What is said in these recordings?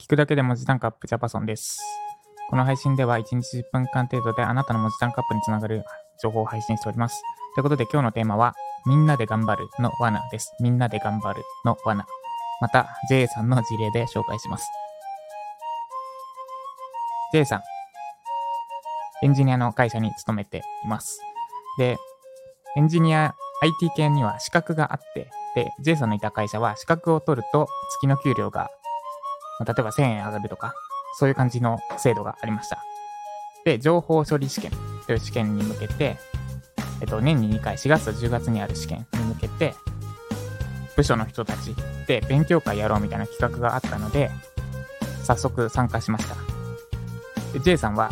聞くだけで文字単価アップジャパソンです。この配信では1日10分間程度であなたの文字単価アップにつながる情報を配信しております。ということで今日のテーマは、みんなで頑張るの罠です。みんなで頑張るの罠。また、J さんの事例で紹介します。J さん、エンジニアの会社に勤めています。で、エンジニア、IT 系には資格があって、で、J さんのいた会社は資格を取ると月の給料が、まあ例えば1000円上がるとか、そういう感じの制度がありました。で、情報処理試験という試験に向けて、えっと、年に2回、4月と10月にある試験に向けて、部署の人たちで勉強会やろうみたいな企画があったので、早速参加しました。で J さんは、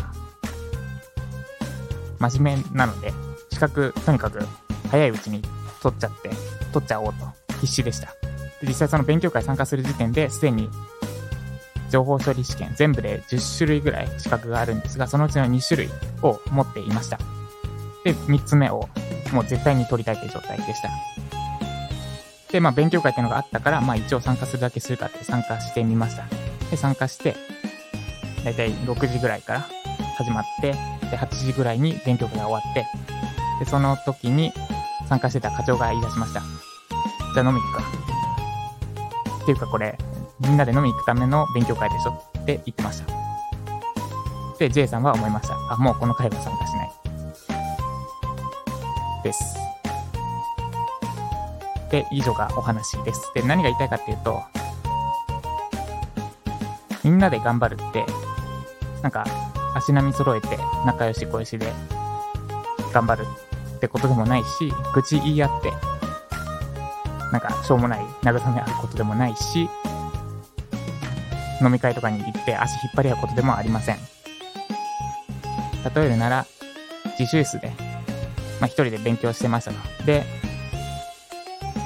真面目なので、資格、とにかく早いうちに取っちゃって、取っちゃおうと必死でした。で実際その勉強会参加する時点ですでに情報処理試験全部で10種類ぐらい資格があるんですが、そのうちの2種類を持っていました。で、3つ目をもう絶対に取りたいという状態でした。で、まあ勉強会っていうのがあったから、まあ一応参加するだけするかって参加してみました。で、参加して、だいたい6時ぐらいから始まって、で、8時ぐらいに勉強会が終わって、で、その時に参加してた課長が言い出しました。じゃあ飲み行くか。っていうかこれ、みんなで飲み行くための勉強会でしょって言ってました。で、J さんは思いました。あ、もうこの会は参加しない。です。で、以上がお話です。で、何が言いたいかっていうと、みんなで頑張るって、なんか、足並み揃えて仲良し小良しで頑張るってことでもないし、愚痴言い合って、なんか、しょうもない慰め合うことでもないし、飲み会とかに行って足引っ張り合うことでもありません。例えるなら、自習室で、まあ一人で勉強してましたと。で、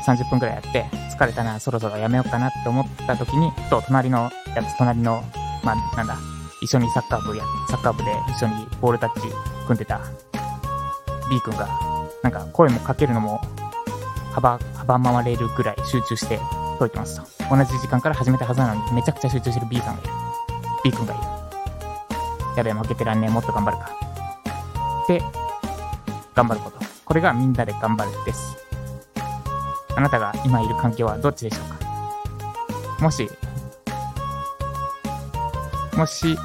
30分くらいやって、疲れたな、そろそろやめようかなって思った時に、と、隣のやつ、隣の、まあ、なんだ、一緒にサッカー部や、サッカー部で一緒にボールタッチ組んでた B 君が、なんか声もかけるのも、幅、幅回れるぐらい集中して解いてますと。同じ時間から始めたはずなのに、めちゃくちゃ集中してる B さんがいる。B 君がいる。やべえ、負けてらんねえ、もっと頑張るか。で、頑張ること。これがみんなで頑張るです。あなたが今いる環境はどっちでしょうか？もし、もし、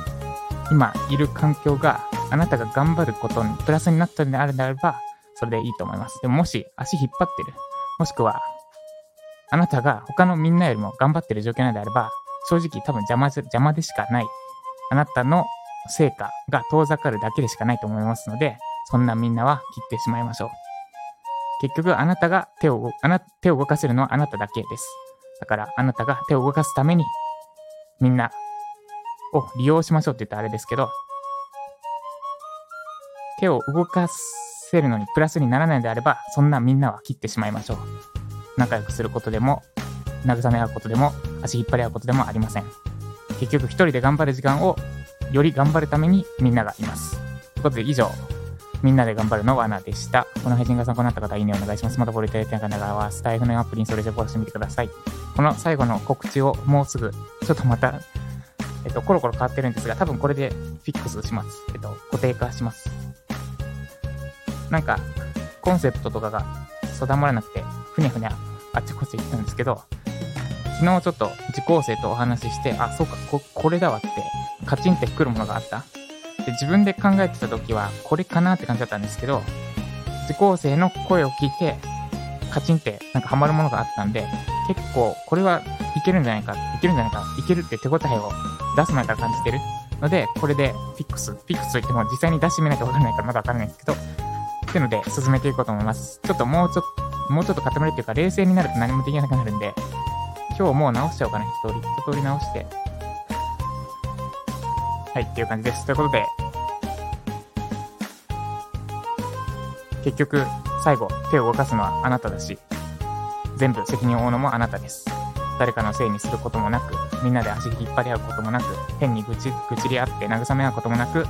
今いる環境があなたが頑張ることにプラスになったのであるならば、それでいいと思います。でももし足引っ張ってる、もしくは、あなたが他のみんなよりも頑張ってる状況なのであれば、正直多分邪魔邪魔でしかない。あなたの成果が遠ざかるだけでしかないと思いますので、そんなみんなは切ってしまいましょう。結局、あなたが手を動、あな、手を動かせるのはあなただけです。だから、あなたが手を動かすために、みんなを利用しましょうって言ったらあれですけど、手を動かすせるのにプラスにならないのであれば、そんなみんなは切ってしまいましょう。仲良くすることでも、慰め合うことでも、足引っ張り合うことでもありません。結局、一人で頑張る時間を、より頑張るためにみんながいます。ということで、以上、みんなで頑張るの罠でした。この配信が参考になった方、いいねお願いします。またフォローいただいた方は、スタイフのアプリにそれでフォローしてみてください。この最後の告知をもうすぐ、ちょっとまた、えっと、コロコロ変わってるんですが、多分これでフィックスします。えっと、固定化します。なんか、コンセプトとかが定まらなくて、ふにゃふにゃあっちこっち行ったんですけど、昨日ちょっと受講生とお話しして、あ、そうか、こ、これだわって、カチンってくるものがあった。で、自分で考えてた時は、これかなって感じだったんですけど、受講生の声を聞いて、カチンってなんかハマるものがあったんで、結構、これはいけるんじゃないか、いけるんじゃないか、いけるって手応えを出す前から感じてるので、これでフィックス、フィックスといっても実際に出してみないとわからないからまだわからないんですけど、いうので進めていこうと思います。ちょっともうちょっと、もうちょっと固めるっていうか、冷静になると何もできなくなるんで、今日もう直しちゃおうかな、一通り。一通り直して。はい、っていう感じです。ということで、結局、最後、手を動かすのはあなただし、全部責任を負うのもあなたです。誰かのせいにすることもなく、みんなで足引っ張り合うこともなく、変に愚痴、愚痴り合って慰め合うこともなく、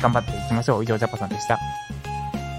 頑張っていきましょう。以上、ジャパさんでした。